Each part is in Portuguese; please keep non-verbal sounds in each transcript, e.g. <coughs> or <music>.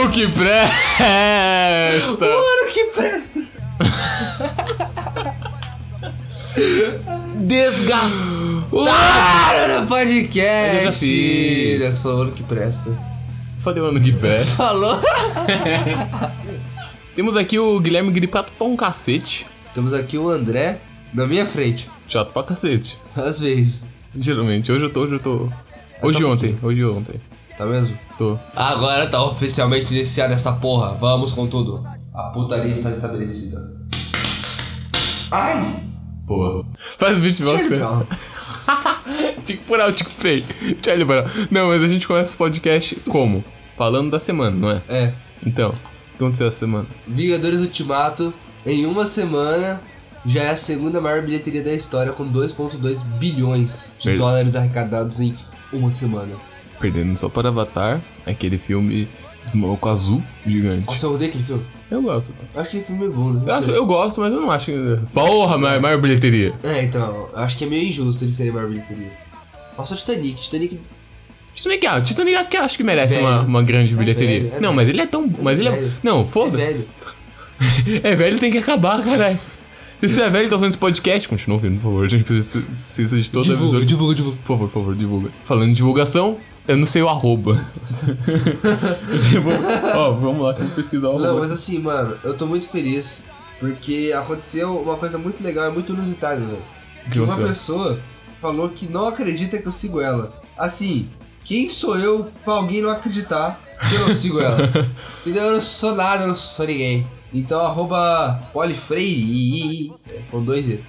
O ano que presta! Mano, que presta! Desgastar! no podcast! Eu fiz. Nós falando que presta. Falei o ano que presta. Falou? <laughs> Temos aqui o Guilherme gripado pra um cacete. Temos aqui o André na minha frente. Chato pra cacete. Às vezes. Geralmente. Hoje eu tô, hoje eu tô. Hoje e tá ontem, hoje e ontem. Tá mesmo? Tô. Agora tá oficialmente iniciada essa porra. Vamos com tudo. A putaria está estabelecida. Ai! Porra. Faz o bicho volta. Tico Brown, <laughs> Tico Frey. Charlie Brown. Não, mas a gente começa o podcast como? Falando da semana, não é? É. Então, o que aconteceu essa semana? Vingadores Ultimato, em uma semana, já é a segunda maior bilheteria da história, com 2,2 bilhões de dólares arrecadados em uma semana. Perdendo só para Avatar, aquele filme dos malucos azul gigante. Nossa, eu odeio aquele filme. Eu gosto. Tá? Acho que aquele filme é bom, né? Eu, acho- eu gosto, mas eu não acho que. Porra, maior, maior bilheteria. É, então, acho que é meio injusto ele ser a maior bilheteria. Nossa, o Titanic. Titanic. Titanic, ah, Titanic acho que merece Velho. uma, uma grande É bilheteria. velho, é não, velho. mas ele é tão. Mas, é ele é. Não, É foda. velho. <laughs> É velho, tem que acabar, caralho. Se você é velho e tá ouvindo esse podcast, continua ouvindo, por favor. A gente precisa, de toda a Divulga, visão. divulga, divulga. Por favor, por favor, divulga. Falando em divulgação, eu não sei o arroba. <laughs> Ó, vamos lá, vamos pesquisar o arroba. Não, mas assim, mano, eu tô muito feliz. Porque aconteceu uma coisa muito legal e muito inusitada, velho. Que uma pessoa falou que não acredita que eu sigo ela. Assim, quem sou eu pra alguém não acreditar que eu não sigo ela? <laughs> Entendeu? Eu não sou nada, eu não sou ninguém. Então, arroba polifreire, é, com dois E.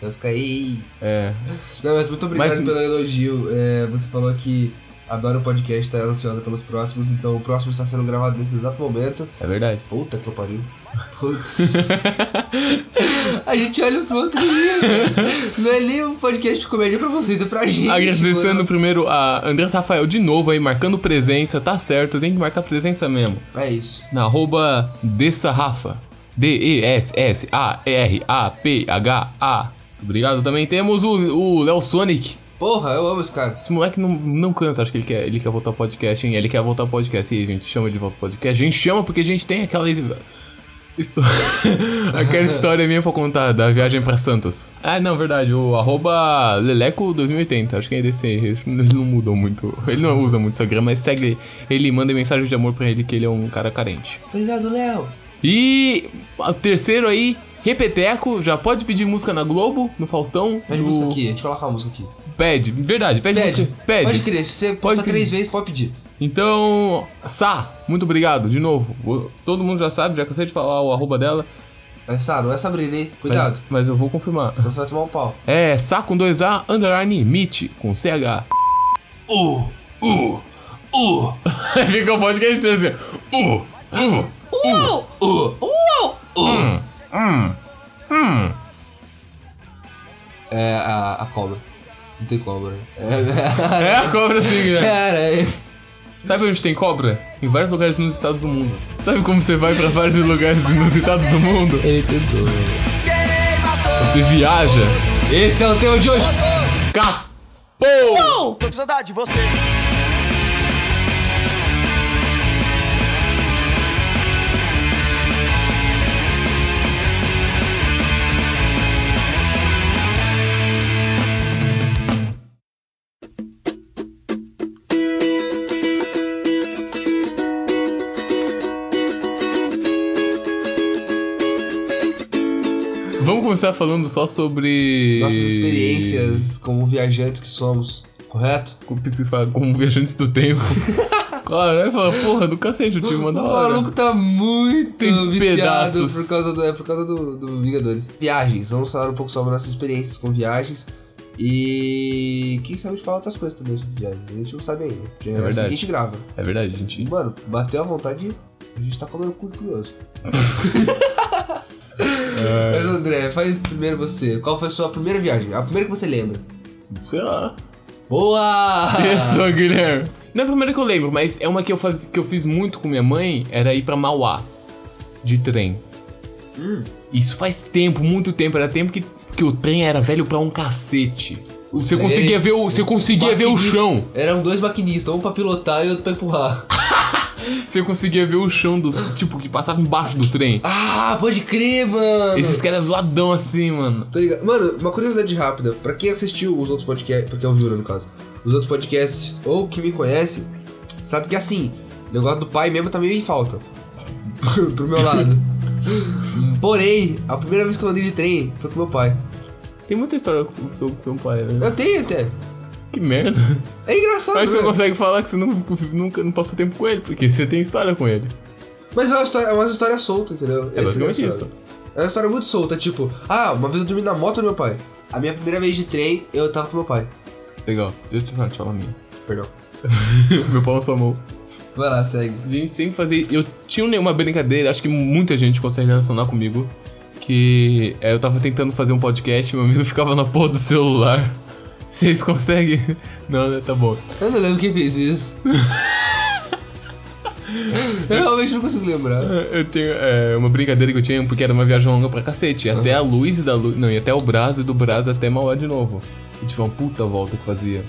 Vai ficar aí. É. Não, mas muito obrigado Mas- pelo elogio. É, você falou que adora o podcast, tá ansiosa pelos próximos, então o próximo está sendo gravado nesse exato momento. É verdade. Puta que eu pariu. <laughs> Putz. a gente olha pro outro dia. Não é nem um podcast de comédia pra vocês, é pra gente. Agradecendo mano. primeiro a Andrés Rafael de novo aí, marcando presença, tá certo, tem que marcar presença mesmo. É isso. Na arroba Dessarrafa. D-E-S-S-A-R-A-P-H-A. Obrigado. Também temos o o Léo Sonic. Porra, eu amo esse cara. Esse moleque não, não cansa, acho que ele quer, ele quer voltar ao podcast, hein? Ele quer voltar ao podcast e aí, a gente chama ele de volta ao podcast. A gente chama porque a gente tem aquela. histó- <laughs> aquela história minha pra contar da viagem pra Santos. Ah, não, verdade. O arroba Leleco2080. Acho que é desse. Eles não mudam muito. Ele não usa muito Instagram, mas segue ele e manda mensagem de amor pra ele que ele é um cara carente. Obrigado, Léo. E o terceiro aí, Repeteco, já pode pedir música na Globo, no Faustão. Pede no- música aqui, a gente coloca a música aqui. Pede, verdade, pede, Pede. música. Pede. Pode crer, se você Pode passar três vezes, pode pedir. Então, Sá, muito obrigado, de novo. Todo mundo já sabe, já cansei de falar o arroba dela. É Sá, não é Sabrina, hein? Cuidado. Mas, mas eu vou confirmar. Senão você vai tomar um pau. É Sá com 2A, underline, Meet, com CH. Uh, uh, uh, Fica o podcast assim. Uh, uh, uh, uh, uh, uh. hum, hum. É a, a cobra. Não tem cobra. <laughs> É, É a cobra assim, né? Cara, é. Sabe onde tem cobra? Em vários lugares nos estados do mundo. Sabe como você vai pra vários lugares inusitados do mundo? Ele tentou. Você viaja. Esse é o tema de hoje. Capô! Tô com saudade de você. Começar falando só sobre. Nossas experiências como viajantes que somos, correto? Como se fala? Como viajantes do tempo. <laughs> Claro, aí fala, porra, do cacete, eu tive uma da O hora. maluco tá muito Tem viciado pedaços. por causa, do, é por causa do, do Vingadores. Viagens, vamos falar um pouco sobre nossas experiências com viagens. E quem sabe a gente fala outras coisas também sobre viagens. A gente não sabe ainda. Porque é, assim verdade. que a gente grava. É verdade, gente. Mano, bateu a vontade, a gente tá comendo cu de curioso. <laughs> É. Mas André, fale primeiro você. Qual foi a sua primeira viagem? A primeira que você lembra? Sei lá. Boa! Isso, Guilherme. Não é a primeira que eu lembro, mas é uma que eu, faz, que eu fiz muito com minha mãe, era ir pra Mauá. De trem. Hum. Isso faz tempo, muito tempo. Era tempo que, que o trem era velho pra um cacete. Você conseguia ver o, você conseguia ver o chão. Eram dois maquinistas, um pra pilotar e outro pra empurrar. Você conseguia ver o chão do. Tipo, que passava embaixo do trem. Ah, pode crer, mano. Esses caras zoadão assim, mano. Tá ligado? Mano, uma curiosidade rápida. Pra quem assistiu os outros podcasts, pra quem ouviu, né, no caso, os outros podcasts, ou que me conhece, sabe que assim, o negócio do pai mesmo tá meio em falta. <laughs> Pro meu lado. Porém, a primeira vez que eu andei de trem foi com meu pai. Tem muita história com o seu pai, né? Eu tenho até. Que merda. <laughs> É engraçado, Mas você né? não consegue falar que você não, nunca não passou tempo com ele, porque você tem história com ele. Mas é uma história, é uma história solta, entendeu? É Esse basicamente isso. É uma história muito solta, tipo, ah, uma vez eu dormi na moto do meu pai. A minha primeira vez de trem, eu tava com meu pai. Legal. Deixa eu te falar a minha. Perdão. <laughs> Meu pau sua mão. Vai lá, segue. A gente sempre fazia. Eu tinha uma brincadeira, acho que muita gente consegue relacionar comigo. Que é, eu tava tentando fazer um podcast, meu amigo <laughs> ficava na porra do celular. Vocês conseguem? Não, né? Tá bom. Eu não lembro quem fez isso. eu realmente não consigo lembrar. Eu tenho é, uma brincadeira que eu tinha, porque era uma viagem longa pra cacete. Ia Até a luz e da luz. Não, ia até o Brás e do Brás até Mauá de novo. E tipo, uma puta volta que fazia.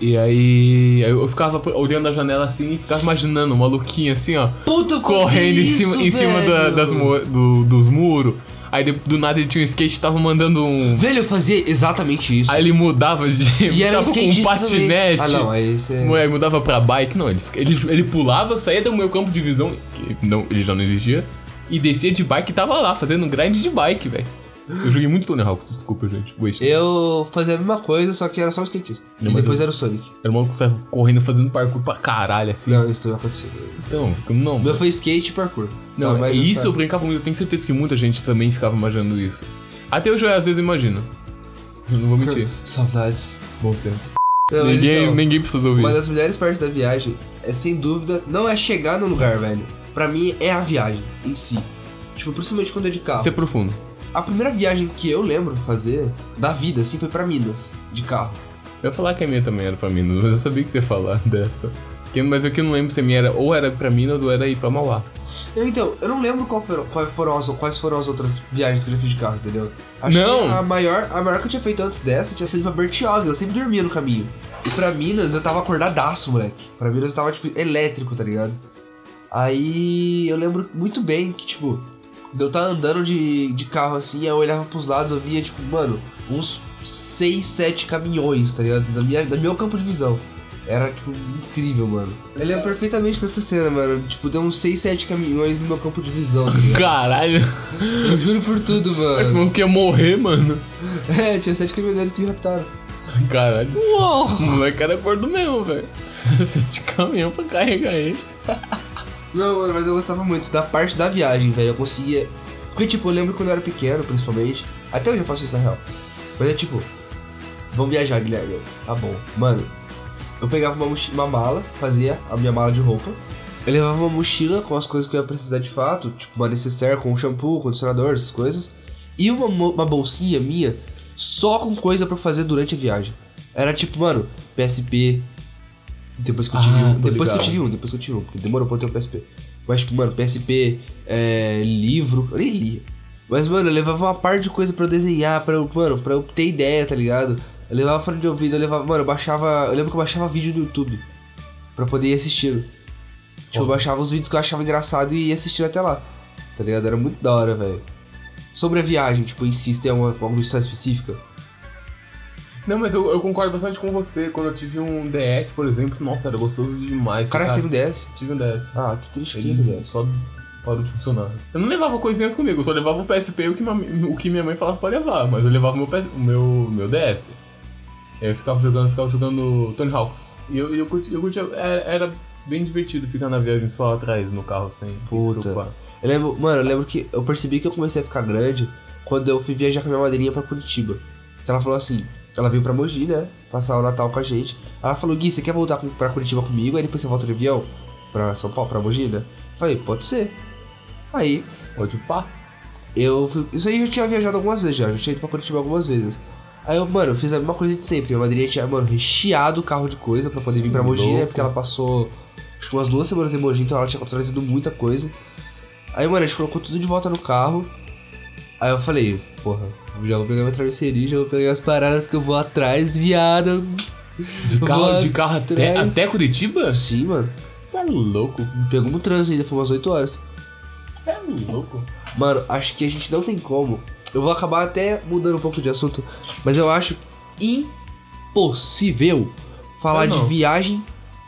E aí, eu ficava olhando a janela assim e ficava imaginando um maluquinho assim, ó. Puta, correndo em cima, em cima da- das do- dos muros. Aí do nada ele tinha um skate e tava mandando um. Velho, eu fazia exatamente isso. Aí ele mudava de. e era um com um patinete. também. Ah, não, aí você... Aí mudava pra bike, não, ele, ele, ele pulava, saía do meu campo de visão, que não, ele já não existia, e descia de bike e tava lá, fazendo um grind de bike, velho. Eu joguei muito Tony Hawks, desculpa, gente. Waste. Eu fazia a mesma coisa, só que era só um skatista. Não, e mas depois eu- era o Sonic. Era um maluco que saia correndo, fazendo parkour pra caralho, assim. Não, isso não aconteceu. Então, não. O meu foi skate e parkour. Não, mas é isso eu brincava muito. Eu tenho certeza que muita gente também ficava imaginando isso. Até hoje eu às vezes imagino. Eu Não vou mentir. <laughs> Saudades. Bons tempos. Não, mas ninguém, então, ninguém precisa ouvir. Uma das melhores partes da viagem é, sem dúvida, não é chegar no lugar, velho. Pra mim, é a viagem em si. Tipo, principalmente quando é de carro. Ser profundo. A primeira viagem que eu lembro fazer, da vida, assim, foi pra Minas, de carro. Eu ia falar que a minha também era pra Minas, mas eu sabia que você ia falar <laughs> dessa. Mas o que eu não lembro se a minha era ou era pra Minas ou era ir pra Mauá. Eu, então, eu não lembro foram, quais, foram as, quais foram as outras viagens que eu já fiz de carro, entendeu? Acho Não. que a maior, a maior que eu tinha feito antes dessa tinha sido pra Bertioga, eu sempre dormia no caminho. E pra Minas eu tava acordadaço, moleque. Pra Minas eu tava, tipo, elétrico, tá ligado? Aí eu lembro muito bem que, tipo, eu tava andando de, de carro assim, eu olhava pros lados, eu via, tipo, mano, uns 6, 7 caminhões, tá ligado? Da minha, da meu campo de visão. Era, tipo, incrível, mano. Eu lembro perfeitamente dessa cena, mano. Tipo, deu uns 6, 7 caminhões no meu campo de visão, tá? Caralho! Eu juro por tudo, Esse mano. maluco ia morrer, mano. <laughs> É, tinha 7 caminhoneiros que me raptaram. Caralho. Uou! O moleque era gordo mesmo, velho. <laughs> Sete caminhão pra carregar ele. <laughs> Não, mas eu gostava muito da parte da viagem, velho. Eu conseguia. Porque, tipo, eu lembro quando eu era pequeno, principalmente. Até hoje eu faço isso na real. Mas é tipo, vamos viajar, Guilherme. Tá bom. Mano, eu pegava uma, uma mala, fazia a minha mala de roupa. Eu levava uma mochila com as coisas que eu ia precisar de fato, tipo uma necessaire com shampoo, condicionador, essas coisas. E uma, uma bolsinha minha só com coisa pra fazer durante a viagem. Era tipo, mano, PSP. Depois que eu tive Ah, um. tô Depois que eu ligado. tive um, depois que eu tive um, porque demorou pra eu ter um PSP. Mas, tipo, mano, PSP, é, livro, eu nem lia. Mas, mano, eu levava uma parte de coisa pra eu desenhar, pra eu, mano, pra eu ter ideia, tá ligado? Eu levava fone de ouvido, eu levava, mano, eu baixava, eu lembro que eu baixava vídeo do YouTube pra poder ir assistindo. Tipo, eu baixava os vídeos que eu achava engraçado e ia assistindo até lá, tá ligado? Era muito da hora, velho. Sobre a viagem, tipo, você tem alguma, alguma história específica? Não, mas eu, eu concordo bastante com você. Quando eu tive um DS, por exemplo, nossa, era gostoso demais. Caralho, você cara. teve um DS? Tive um DS. Ah, que triste que um Ele DS. só parou de funcionar. Eu não levava coisinhas comigo, eu só levava o PSP o que, minha, o que minha mãe falava pra levar, mas eu levava o meu, PS o meu, meu DS. Eu ficava jogando, ficava jogando Tony Hawks. E eu, eu curti, eu curti era, era bem divertido ficar na viagem só atrás no carro sem se Puta. preocupar. Eu lembro, mano, eu lembro que eu percebi que eu comecei a ficar grande quando eu fui viajar com a minha madrinha pra Curitiba. Que ela falou assim, ela veio pra Mogi, né? Passar o Natal com a gente. Ela falou, Gui, você quer voltar pra Curitiba comigo? Aí depois você volta de avião pra São Paulo, pra Mogi, né? Eu falei, pode ser. Aí, Pode pá. eu fui. Isso aí eu já tinha viajado algumas vezes já, já tinha ido pra Curitiba algumas vezes. Aí eu, mano, eu fiz a mesma coisa de sempre. Minha madrinha tinha, mano, recheado o carro de coisa pra poder vir pra Mogi, né? Porque ela passou acho que umas duas semanas em Mogi, então ela tinha trazido muita coisa. Aí, mano, a gente colocou tudo de volta no carro. Aí eu falei, porra, já vou pegar minha travesseirinha, já vou pegar as paradas porque eu vou atrás, viado. De carro, de carro até, atrás. até Curitiba? Sim, mano. Você é louco? Pegou no trânsito ainda, foi umas 8 horas. Você é louco? Mano, acho que a gente não tem como. Eu vou acabar até mudando um pouco de assunto, mas eu acho impossível falar de viagem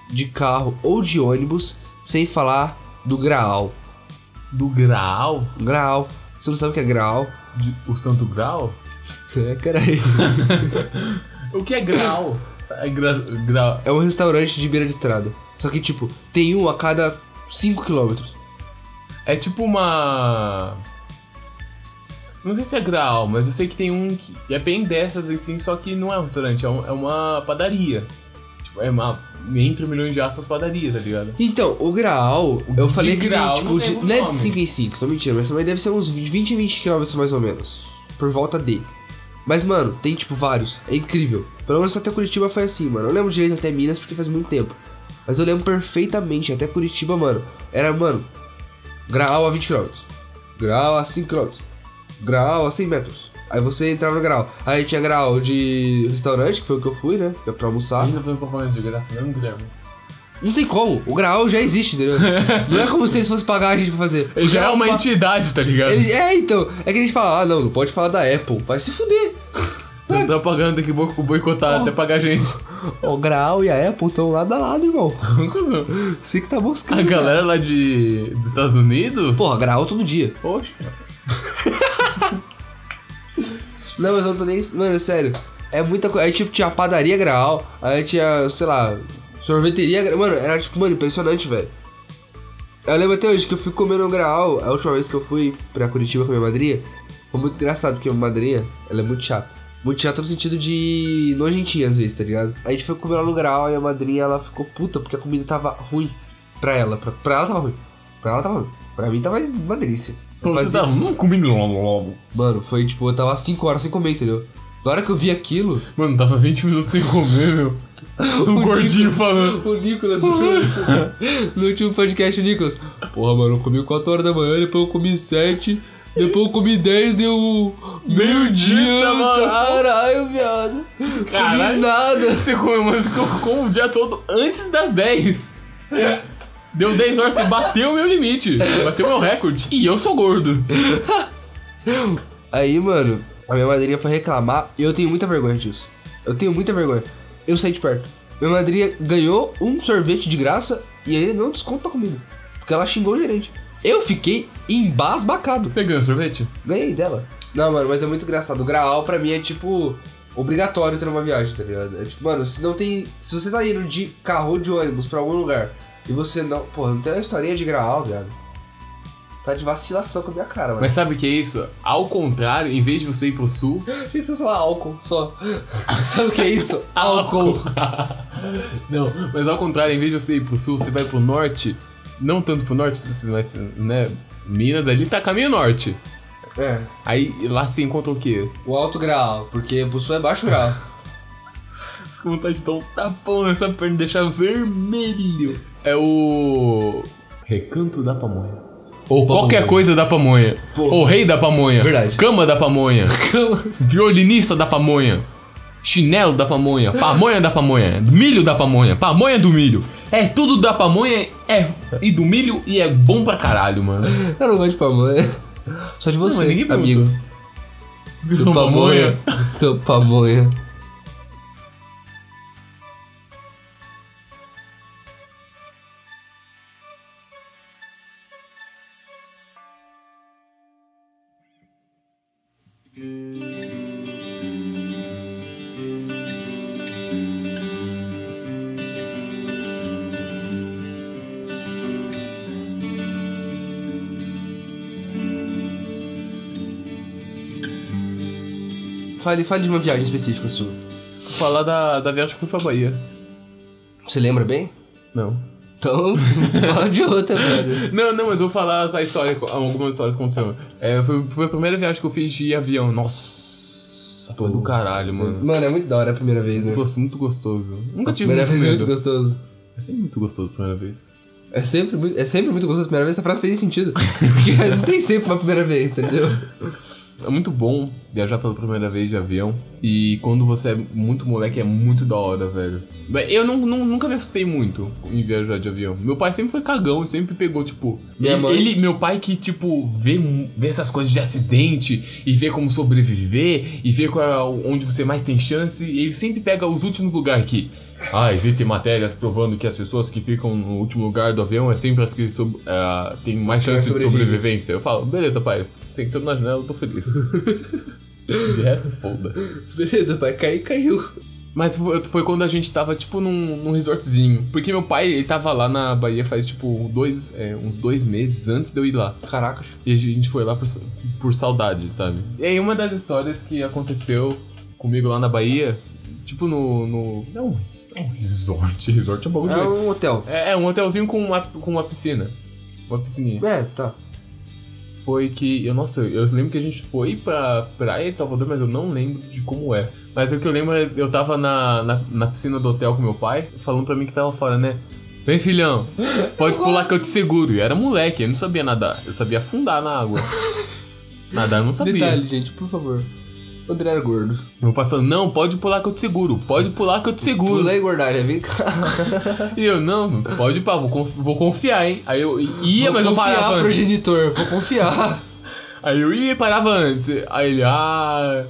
de carro ou de ônibus sem falar do Graal. Do Graal? Graal. Você não sabe o que é Graal? O Santo Graal? É, caralho. <laughs> O que é Graal? É gra, É um restaurante de beira de estrada. Só que, tipo, tem um a cada 5 quilômetros. é tipo uma. Não sei se é Graal, mas eu sei que tem um que é bem dessas assim, só que não é um restaurante, é, um- é uma padaria. Tipo, é uma. Entre milhões de aspas padaria, tá ligado? Então, o Graal, eu De falei que tem, tipo, não de, não é de nome. 5 em 5, tô mentindo, mas também deve ser uns 20 a 20 quilômetros mais ou menos. Por volta de. Mas, mano, tem, tipo, vários. É incrível. Pelo menos até Curitiba foi assim, mano. Eu lembro direito até Minas porque faz muito tempo. Mas eu lembro perfeitamente, até Curitiba, mano. Era, mano, Graal a 20 km. Graal a 5 km. Graal a 100 metros. Aí você entrava no Graal. Aí tinha Graal de restaurante, que foi o que eu fui, né? que é Pra almoçar. A gente tá fazendo propaganda de graça mesmo, Guilherme? Não tem como. O Graal já existe, entendeu? <laughs> não é como se eles fossem pagar a gente pra fazer. Ele já é uma entidade, tá ligado? Ele- É, então. É que a gente fala, ah, não, não pode falar da Apple. Vai se fuder. Você tá pagando, tem que bo- boicotar até pagar a gente. O Graal e a Apple estão lado a lado, irmão. <laughs> Você que tá buscando. A galera lá de, dos Estados Unidos? Porra, Graal todo dia. Poxa. <laughs> Não, mas eu não tô nem. Mano, é sério. É muita coisa. Aí, tipo, tinha padaria Graal. Aí tinha, sei lá, sorveteria. Mano, era, tipo, mano, impressionante, velho. Eu lembro até hoje que eu fui comer no Graal. A última vez que eu fui pra Curitiba com a minha madrinha. Foi muito engraçado, porque a minha madrinha, ela é muito chata. Muito chata no sentido de nojentinha às vezes, tá ligado? A gente foi comer lá no Graal e a madrinha, ela ficou puta porque a comida tava ruim pra ela. Pra, pra ela tava ruim. Pra ela tava ruim. Pra mim tava uma delícia. Eu Você fazia- tá hum, comendo logo. Mano, foi tipo, eu tava 5 horas sem comer, entendeu? Na hora que eu vi aquilo, Mano, tava 20 minutos sem comer, meu. <laughs> O gordinho falando. o Nicolas no, <laughs> no último podcast, o Nicolas. Porra, mano, eu comi 4 horas da manhã, depois eu comi 7, depois eu comi 10, deu meio-dia. Caralho, viado. Comi Caralho. nada. Você comeu, mas ficou o dia todo antes das 10. <laughs> Deu 10 horas, você bateu o meu limite. Bateu meu recorde. E eu sou gordo. Aí, mano, a minha madrinha foi reclamar e eu tenho muita vergonha disso. Eu tenho muita vergonha. Eu saí de perto. Minha madrinha ganhou um sorvete de graça e ainda ganhou desconto da comida. Porque ela xingou o gerente. Eu fiquei embasbacado. Você ganhou sorvete? Ganhei dela. Não, mano, mas é muito engraçado. O Graal pra mim é tipo obrigatório ter uma viagem, tá ligado? É tipo, mano, se não tem. Se você tá indo de carro ou de ônibus pra algum lugar e você não. Pô, não tem uma historinha de Graal, viado. Tá de vacilação com a minha cara, mano. Mas sabe o que é isso? Ao contrário, em vez de você ir pro sul, Achei que você falar álcool só. Sabe o que é isso? <laughs> álcool. <laughs> Não, mas ao contrário, em vez de você ir pro sul, você vai pro norte. Não tanto pro norte, você vai, né? Minas ali tá caminho norte. É. Aí lá você encontra o quê? O alto grau, porque pro sul é baixo grau. <laughs> Com vontade de dar um tapão nessa perna e deixar vermelho. É o. Recanto da Pamonha. Ou Pamonha. qualquer coisa da pamonha. Porra. Ou rei da pamonha. Verdade. Cama da pamonha. <laughs> Violinista da pamonha. Chinelo da pamonha. Pamonha da pamonha. Milho da pamonha. Pamonha do milho. É tudo da pamonha é, e do milho e é bom pra caralho, mano. Eu não gosto de pamonha. Só de você, mas ninguém amigo. São pamonha. Seu pamonha. Fale, fale de uma viagem específica sua. Vou falar da, da viagem que eu fui pra Bahia. Você lembra bem? Não. Então, <laughs> fala de outra, velho. Não, não, mas vou falar essa história, algumas histórias que aconteceram. É, foi, foi a primeira viagem que eu fiz de avião. Nossa, foi do caralho, mano. Mano, é muito da hora a primeira vez, né? Gosto muito gostoso. Nunca tive primeira muito vez é medo. muito gostoso. É sempre muito gostoso a primeira vez. É sempre, muito- é sempre muito gostoso a primeira vez. Essa frase fez sentido. <laughs> Porque não tem sempre uma primeira vez, entendeu? É muito bom viajar pela primeira vez de avião. E quando você é muito moleque, é muito da hora, velho. Eu não, não- nunca me assustei muito em viajar de avião. Meu pai sempre foi cagão e sempre pegou, tipo. Minha ele, mãe- ele- meu pai que, tipo, vê, vê essas coisas de acidente e vê como sobreviver e vê qual é onde você mais tem chance. Ele sempre pega os últimos lugares aqui. Ah, existem matérias provando que as pessoas que ficam no último lugar do avião é sempre as que sob- ah, têm mais As chance de sobrevivência. Eu falo, beleza, pai, sentando na janela, eu tô feliz. <laughs> de resto, foda-se. Beleza, pai, cair, caiu. Mas foi, quando a gente tava, tipo, num, num resortzinho. Porque meu pai, ele tava lá na Bahia faz, tipo, dois, é, uns dois meses antes de eu ir lá. Caracas. E a gente foi lá por, por saudade, sabe? E aí uma das histórias que aconteceu comigo lá na Bahia, tipo no. no não, não um resort, resort é um bagulho. É um hotel. É, é um hotelzinho com uma, com uma piscina. Uma piscininha. É, tá. Foi que. Eu, nossa, eu lembro que a gente foi pra praia de Salvador, mas eu não lembro de como é. Mas o que eu lembro é eu tava na, na, na piscina do hotel com meu pai, falando pra mim que tava fora, né? Vem, filhão, pode pular que eu te seguro. E era moleque, eu não sabia nadar. Eu sabia afundar na água. <laughs> Nadar eu não sabia. Detalhe, gente, por favor. O André era gordo. Meu pai falou, não, pode pular que eu te seguro. Pode pular que eu te seguro. Pula aí, gordalha, vem cá. <laughs> E eu, não, pode ir pá, vou, conf- vou confiar, hein. Aí eu ia, Vou mas eu confiar, parava antes. progenitor, vou confiar. <laughs> Aí eu ia e parava antes. Aí ele, ah.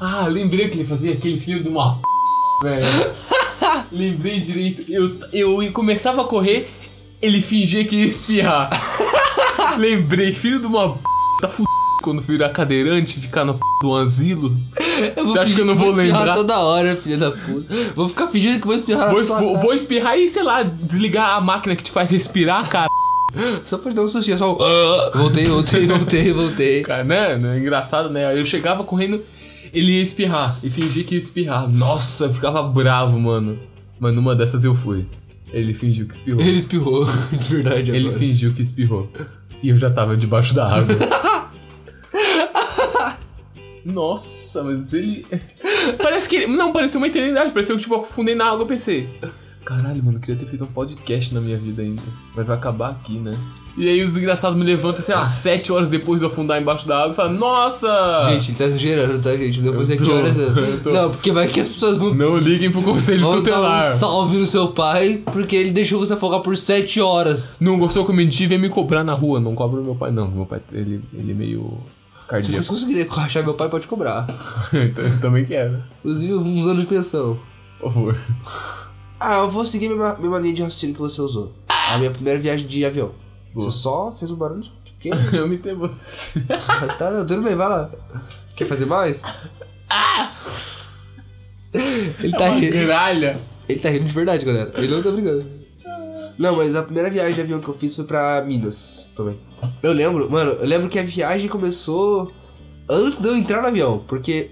Ah, lembrei que ele fazia aquele filho de uma p, velho. <laughs> lembrei direito. Eu, eu começava a correr, ele fingia que ia espirrar. lembrei, filho de uma p, tá fudido quando virar cadeirante ficar no p do asilo. <laughs> Você acha que eu não vou espirrar lembrar? toda hora, filha da puta. Vou ficar fingindo que vou espirrar Vou, sua vou, vou espirrar e, sei lá, desligar a máquina que te faz respirar, cara. <laughs> Só pra dar um sustinho, só um... "Ah". Voltei, voltei, voltei, voltei. <laughs> Cara, né? né? Engraçado, né? Eu chegava correndo, ele ia espirrar. E fingia que ia espirrar. Nossa, eu ficava bravo, mano. Mas numa dessas eu fui. Ele fingiu que espirrou. Ele espirrou, de verdade Ele agora. fingiu que espirrou. E eu já tava debaixo da água. Nossa, mas ele. <laughs> Parece que ele. Não, pareceu uma eternidade. Pareceu que tipo, eu afundei na água pensei. Caralho, mano, eu queria ter feito um podcast na minha vida ainda. Mas vai acabar aqui, né? E aí os engraçados me levantam, sei lá, sete horas depois de eu afundar embaixo da água e falam, nossa! Gente, ele tá exagerando, tá, gente? Não foi Eu 7 tô, horas, eu não. porque vai que as pessoas vão, Não liguem pro conselho vão dar tutelar. um salve no seu pai porque ele deixou você afogar por 7 horas. Não gostou que eu menti, vem me cobrar na rua. Não cobra o meu pai, não. Meu pai, ele, ele é meio Se cardíaco. vocês conseguirem rachar meu pai, pode cobrar. <laughs> Eu também quero. Inclusive, uns anos de pensão. Por favor. Ah, eu vou seguir a mesma, mesma linha de raciocínio que você usou. A minha primeira viagem de avião. Boa. Você só fez um barulho pequeno. <laughs> Eu me tenho você. tá, não, tudo bem, vai lá. Quer fazer mais? Ele tá Uma rindo. gralha. Ele tá rindo de verdade, galera. Ele não tá brincando. Não, mas a primeira viagem de avião que eu fiz foi pra Minas também. Eu lembro, mano, eu lembro que a viagem começou antes de eu entrar no avião, porque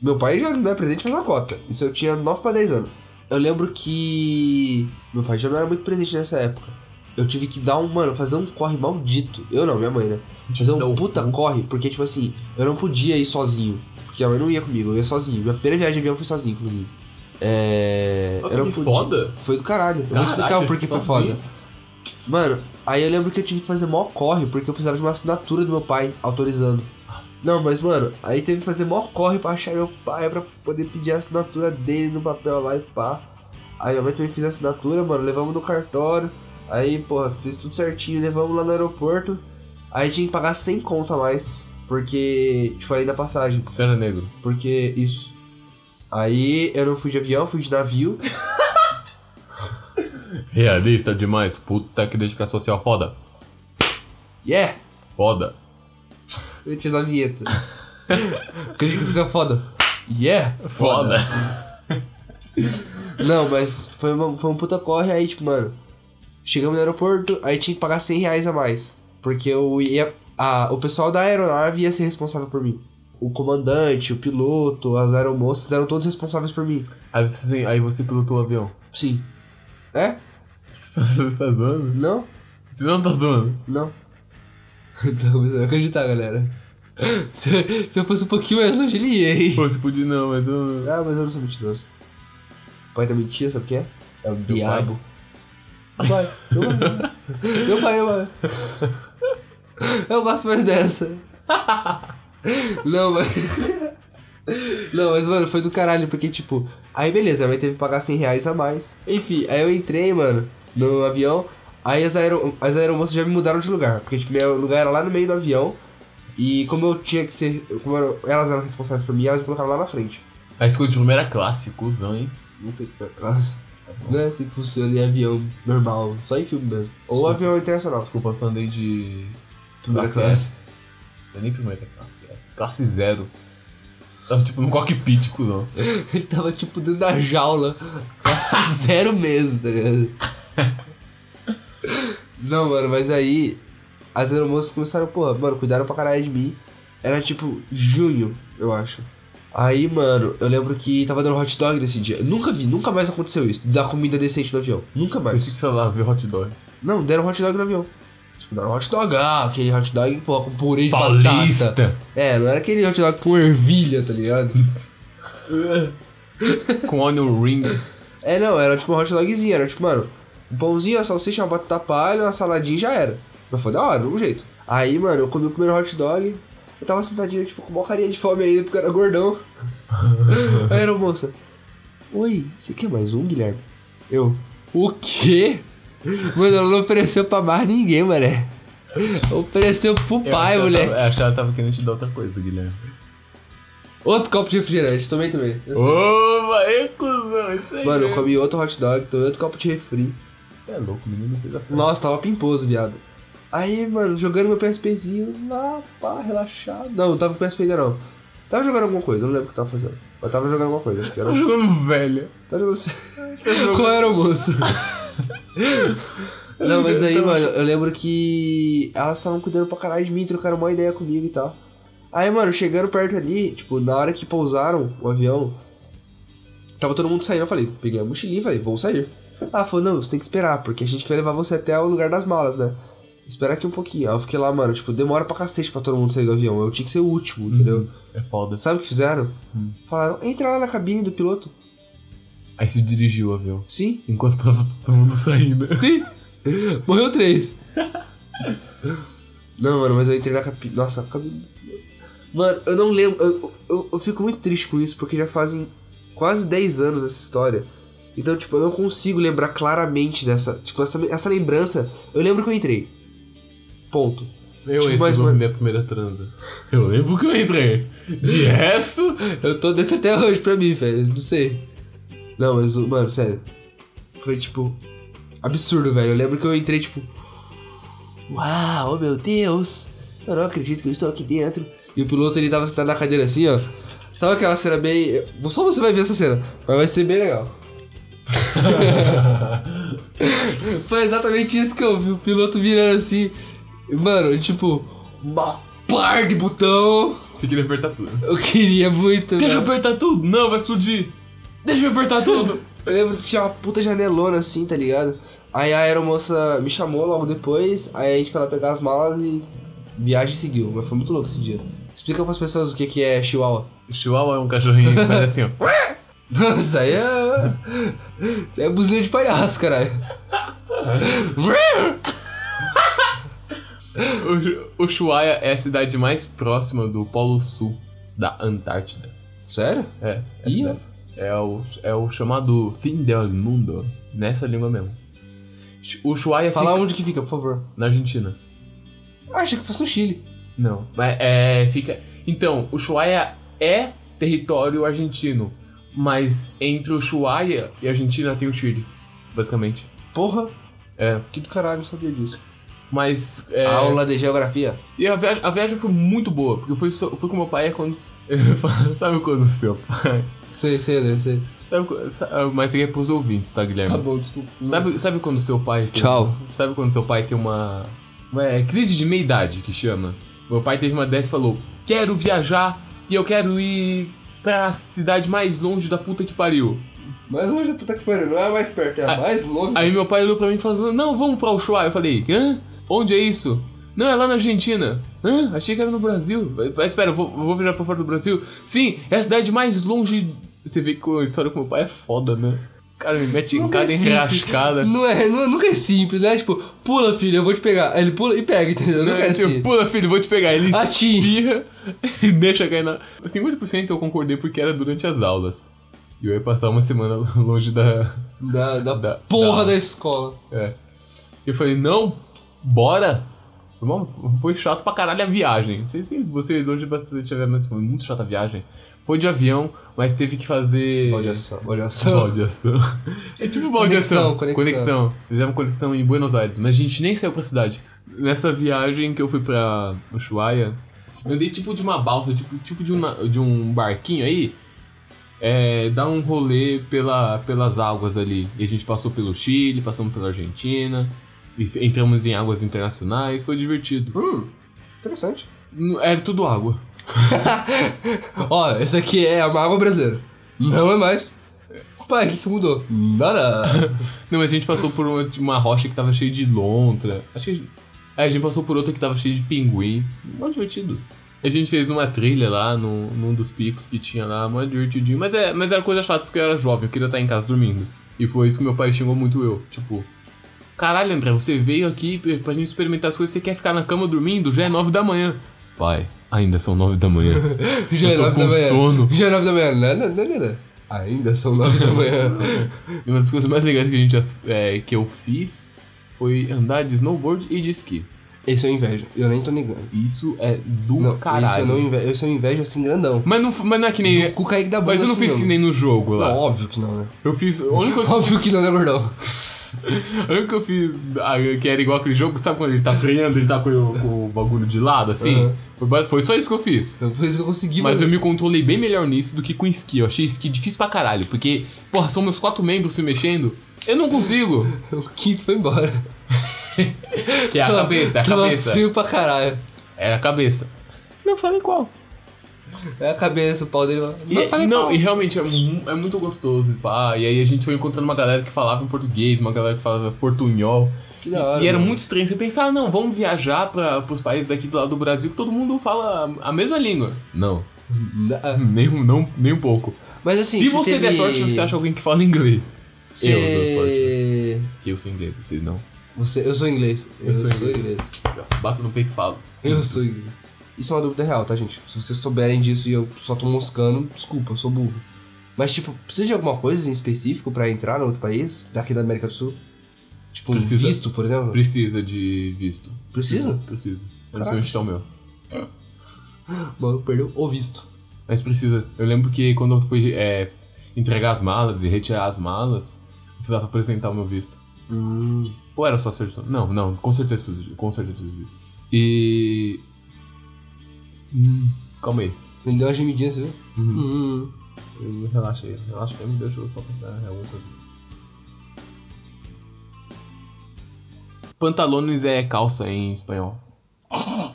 meu pai já não é presente faz uma cota. Isso eu tinha 9 pra 10 anos. Eu lembro que meu pai já não era muito presente nessa época. Eu tive que dar um, mano, fazer um corre maldito. Eu não, minha mãe, né? Fazer um puta corre, porque, tipo assim, eu não podia ir sozinho. Porque a mãe não ia comigo, eu ia sozinho. Minha primeira viagem de avião foi sozinho, inclusive. É. Nossa, eu que podia. foda. Foi do caralho. Eu vou explicar o porquê foi foda. Mano, aí eu lembro que eu tive que fazer mó corre, porque eu precisava de uma assinatura do meu pai autorizando. Não, mas mano, aí teve que fazer mó corre pra achar meu pai, pra poder pedir a assinatura dele no papel lá e pá. Aí minha mãe também fez a assinatura, mano, levamos no cartório. Aí, porra, fiz tudo certinho, levamos lá no aeroporto. Aí tinha que pagar 100 conto a mais, porque, tipo, além da passagem. Você era negro. Porque, isso. Aí eu não fui de avião, fui de navio. Realista demais. Puta que dedicação social foda. Yeah! Foda. Eu fiz a vinheta. Isso é foda. Yeah! Foda. Não, mas foi, uma, foi um puta corre aí, tipo, mano. Chegamos no aeroporto, aí tinha que pagar 100 reais a mais. Porque eu ia. A, o pessoal da aeronave ia ser responsável por mim. O comandante, o piloto, as aeromoças eram todos responsáveis por mim. Aí você, aí você pilotou o avião. Sim. É? Você tá zoando? Não? Você não tá zoando? <laughs> Não. Mas eu ia acreditar, galera. Se, se eu fosse um pouquinho mais longe, ele ia, hein? Pô, você podia não, mas eu... Ah, mas eu não sou mentiroso. Pai da mentira, sabe o que é? É o Seu diabo. Pai, <laughs> meu pai, meu pai, meu pai. Eu gosto mais dessa. <laughs> Não, mas. Não, mas, mano, foi do caralho, porque, tipo. Aí, beleza, a mãe teve que pagar 100 reais a mais. Enfim, aí eu entrei, mano, no avião. Aí as, aero, as aeromoças já me mudaram de lugar. Porque, tipo, meu lugar era lá no meio do avião. E como eu tinha que ser. Como eu- elas eram responsáveis por mim, elas me colocaram lá na frente. A escolha de primeira classe, cuzão, hein? Não tem que classe. Não é assim que funciona em avião normal, só em filme mesmo. Ou avião internacional. Desculpa, eu só andei de. Primeira classe classe. Não é nem primeira classe. Classe zero. Tava tipo no cockpit, cuzão. Ele <laughs> tava tipo dentro da jaula. Classe <laughs> zero mesmo, tá ligado? Não, mano, mas aí as aeromoças começaram, porra, mano, cuidaram pra caralho de mim. Era tipo junho, eu acho. Aí, mano, eu lembro que tava dando hot dog nesse dia. Nunca vi, nunca mais aconteceu isso. Dar comida decente no avião. Nunca mais. Pensei que sei lá, viu hot dog. Não, deram hot dog no avião. Tipo, deram hot dog, ah, aquele hot dog, pô, com purê de batata. Paulista! É, não era aquele hot dog com ervilha, tá ligado? <laughs> Com onion ring. É, não, era tipo um hot dogzinho, era tipo, mano, um pãozinho, uma salsicha, uma batata palha, uma saladinha e já era. Mas foi da hora, do jeito. Aí, mano, eu comi o primeiro hot dog, eu tava sentadinho, tipo, com uma carinha de fome ainda, porque eu era gordão. <laughs> Aí era moça, oi, você quer mais um, Guilherme? Eu, o quê? Mano, ela não ofereceu pra mais ninguém, mané. Ofereceu pro Eu pai, moleque. Eu achava que tava querendo te dar outra coisa, Guilherme. Outro copo de refrigerante, tomei também. Opa, é cuzão, isso aí. Mano, eu comi outro hot dog, tomei outro copo de refri. Você é louco, o menino fez a festa. Nossa, tava pimposo, viado. Aí, mano, jogando meu PSPzinho lá, pá, relaxado. Não, não tava com PSP ainda não. Tava jogando alguma coisa, eu não lembro o que tava fazendo. Mas tava jogando alguma coisa, acho que era. Tá jogando velho. Tava jogando. <laughs> Qual era o moço? <laughs> <laughs> Não, mas aí, Tava- mano, eu lembro que elas estavam cuidando pra caralho de mim, trocaram uma ideia comigo e tal. Aí, mano, chegando perto ali, tipo, na hora que pousaram o avião, tava todo mundo saindo. Eu falei, peguei a mochilinha e falei, vou sair. Ah, falou, não, você tem que esperar, porque a gente vai levar você até o lugar das malas, né? Espera aqui um pouquinho. Aí eu fiquei lá, mano, tipo, demora pra cacete pra todo mundo sair do avião. Eu tinha que ser o último, entendeu? É foda. Sabe o que fizeram? Hum. Falaram, entra lá na cabine do piloto. Aí se dirigiu o avião. Sim, Enquanto tava todo mundo <laughs> saindo. Sim. Morreu três. Não, mano, mas eu entrei na cabine. Nossa, a cabine. Mano, eu não lembro. Eu, eu, eu fico muito triste com isso, porque já fazem quase 10 anos essa história. Então, tipo, eu não consigo lembrar claramente dessa. Tipo, essa, essa lembrança. Eu lembro que eu entrei. Ponto. Eu Tipo, mas, foi mano- minha primeira transa. Eu lembro que eu entrei. De resto. Eu tô dentro até hoje pra mim, velho. Não sei. Não, mas, mano, sério. Foi tipo. Absurdo, velho. Eu lembro que eu entrei, tipo. Uau, meu Deus! Eu não acredito que eu estou aqui dentro. E o piloto ele tava sentado na cadeira assim, ó. Sabe aquela cena bem. Só você vai ver essa cena, mas vai ser bem legal. <laughs> Foi exatamente isso que eu vi. O piloto virando assim. Mano, tipo, uma par de botão. Você queria apertar tudo. Eu queria muito, Deixa eu velho. apertar tudo. Não, vai explodir. Deixa eu apertar tudo. <laughs> Eu lembro que tinha uma puta janelona assim, tá ligado? Aí a aeromoça me chamou logo depois, aí a gente foi lá pegar as malas e viagem seguiu. Mas foi muito louco esse dia. Explica pras pessoas o que, que é chihuahua. Chihuahua é um cachorrinho que assim, ó. <laughs> Isso aí é. Isso aí é buzina de palhaço, caralho. <laughs> O, Ushuaia é a cidade mais próxima do Polo Sul da Antártida. Sério? É, é, Ih. É, o, é o chamado Fim del Mundo, nessa língua mesmo. O Ushuaia Fala fica onde que fica, por favor. na Argentina. Ah, achei que fosse no Chile. Não, mas é, fica... Então, o Ushuaia é território argentino, mas entre o Ushuaia e a Argentina tem o Chile, basicamente. Porra, É, que do caralho, eu sabia disso. mas... É, Aula de geografia. E a viagem, a viagem foi muito boa, porque eu fui, eu fui com meu pai é quando... <laughs> Sabe quando o seu pai... Sei, sei, né? Sei. Sabe, sa- mas isso aqui é pros ouvintes, tá, Guilherme? Tá bom, desculpa. Sabe, sabe quando seu pai. tem- Tchau. Sabe quando seu pai tem uma. é, crise de meia-idade que chama? Meu pai teve uma dessa e falou: Quero viajar e eu quero ir pra cidade mais longe da puta que pariu. Mais longe da puta que pariu, não é mais perto, é Ah, mais longe. Aí meu pai olhou pra mim e falou: Não, vamos pra Ushuaia. Eu falei: Hã? Onde é isso? Não, é lá na Argentina. Hã? Achei que era no Brasil. Mas espera, eu vou, eu vou viajar pra fora do Brasil. Sim, é a cidade mais longe. Você vê que a história com meu pai é foda, né? Cara, me mete em Nunca cada é enrascada. Não é, não, nunca é simples, né? Tipo, pula, filho, eu vou te pegar. Aí ele pula e pega, entendeu? Nunca é tipo, assim. pula, filho, vou te pegar. Ele espirra <laughs> e deixa cair na... 50% eu concordei porque era durante as aulas. E eu ia passar uma semana <laughs> longe da... Da, da, Da- porra da- da escola. É. Eu falei, não, bora. Foi chato pra caralho a viagem. Não sei se você hoje você tiver, mas foi muito chata a viagem. Foi de avião, mas teve que fazer. Baldeação, baldeação. Baldeação. <laughs> É tipo baldeação. Conexão, conexão. Fizemos conexão em Buenos Aires, mas a gente nem saiu pra cidade. Nessa viagem que eu fui pra Ushuaia, eu andei tipo de uma balsa, tipo, tipo de, uma, de um barquinho aí. É, dá um rolê pela, pelas águas ali. E a gente passou pelo Chile, passamos pela Argentina, entramos em águas internacionais, foi divertido. Hum, interessante. Era tudo água. <laughs> Ó, esse aqui é uma água brasileira. Não é mais. Pai, o que, que mudou? Nada. <laughs> Não, mas a gente passou por uma, uma rocha que tava cheia de lontra. Acho que. É, a gente passou por outra que tava cheia de pinguim. Mó divertido. A gente fez uma trilha lá no, num dos picos que tinha lá, mó divertidinho. Mas, é, mas era coisa chata porque eu era jovem, eu queria estar em casa dormindo. E foi isso que meu pai xingou muito eu. Tipo, caralho, André, você veio aqui pra- gente experimentar as coisas, você quer ficar na cama dormindo? Já é nove da manhã. Pai, ainda são nove da manhã. <laughs> Já é nove com da manhã. sono. Já é nove da manhã. Não, não, não, não. Ainda são nove da manhã. <laughs> E uma das coisas mais legais que, a gente, é, que eu fiz foi andar de snowboard e de esqui. Esse eu invejo. Eu nem tô negando. Isso é do Não, caralho. esse eu não invejo. Eu invejo assim grandão. Mas, não, mas não é que nem. Com o Kaique da bunda. Mas eu não assim fiz que mesmo. nem no jogo lá. Não, óbvio que não, né? Eu fiz. A única <laughs> coisa, Óbvio que não, né, gordão? A única que eu fiz ah, que era igual aquele jogo, sabe quando ele tá freando, ele tá com, o- com o bagulho de lado, assim? Uhum. Foi, só isso que eu fiz. Foi isso que eu consegui Mas eu me controlei bem melhor nisso do que com esqui. Eu achei esqui difícil pra caralho. Porque, porra, são meus quatro membros se mexendo. Eu não consigo. <laughs> O quinto foi embora. <laughs> Que é a cabeça, é a Tava cabeça. frio pra caralho. É a cabeça. Não falei qual. <laughs> É a cabeça, o pau dele. E, Não falei não, qual. e realmente é, é muito gostoso, pá. E aí a gente foi encontrando uma galera que falava em português, uma galera que falava portunhol. Que da hora. e era mano. muito estranho você pensar, ah, não, vamos viajar para os países aqui do lado do Brasil que todo mundo fala a mesma língua. Não, Na- nem, um- não, nem um pouco. Mas assim, Se você der sorte, você acha alguém que fala inglês. Você... Eu dou sorte. Que eu sou inglês, vocês não. você... Eu sou inglês. Eu, Eu sou sou, inglês. inglês. Bato no peito e falo. Eu sou inglês. Isso é uma dúvida real, tá, gente? Se vocês souberem disso e eu só tô moscando, desculpa, eu sou burro. Mas, tipo, precisa de alguma coisa em específico pra entrar no outro país, daqui da América do Sul? Tipo, um Precisa. visto, por exemplo? Precisa de visto. Precisa? Precisa. Eu não sei onde está o meu. Mano, perdeu o visto. Mas precisa. Eu lembro que quando eu fui é, entregar as malas e retirar as malas, eu precisava apresentar o meu visto. Hum. Ou era só certidão? Não, não, com certeza preciso, com certeza preciso disso. E. Hum, calma aí. Você me deu uma gemidinha, você viu? Uhum. Hum. Eu- Relaxa aí, relaxa aí, deixa eu só pensar em alguma coisa. Pantalones é calça em espanhol. O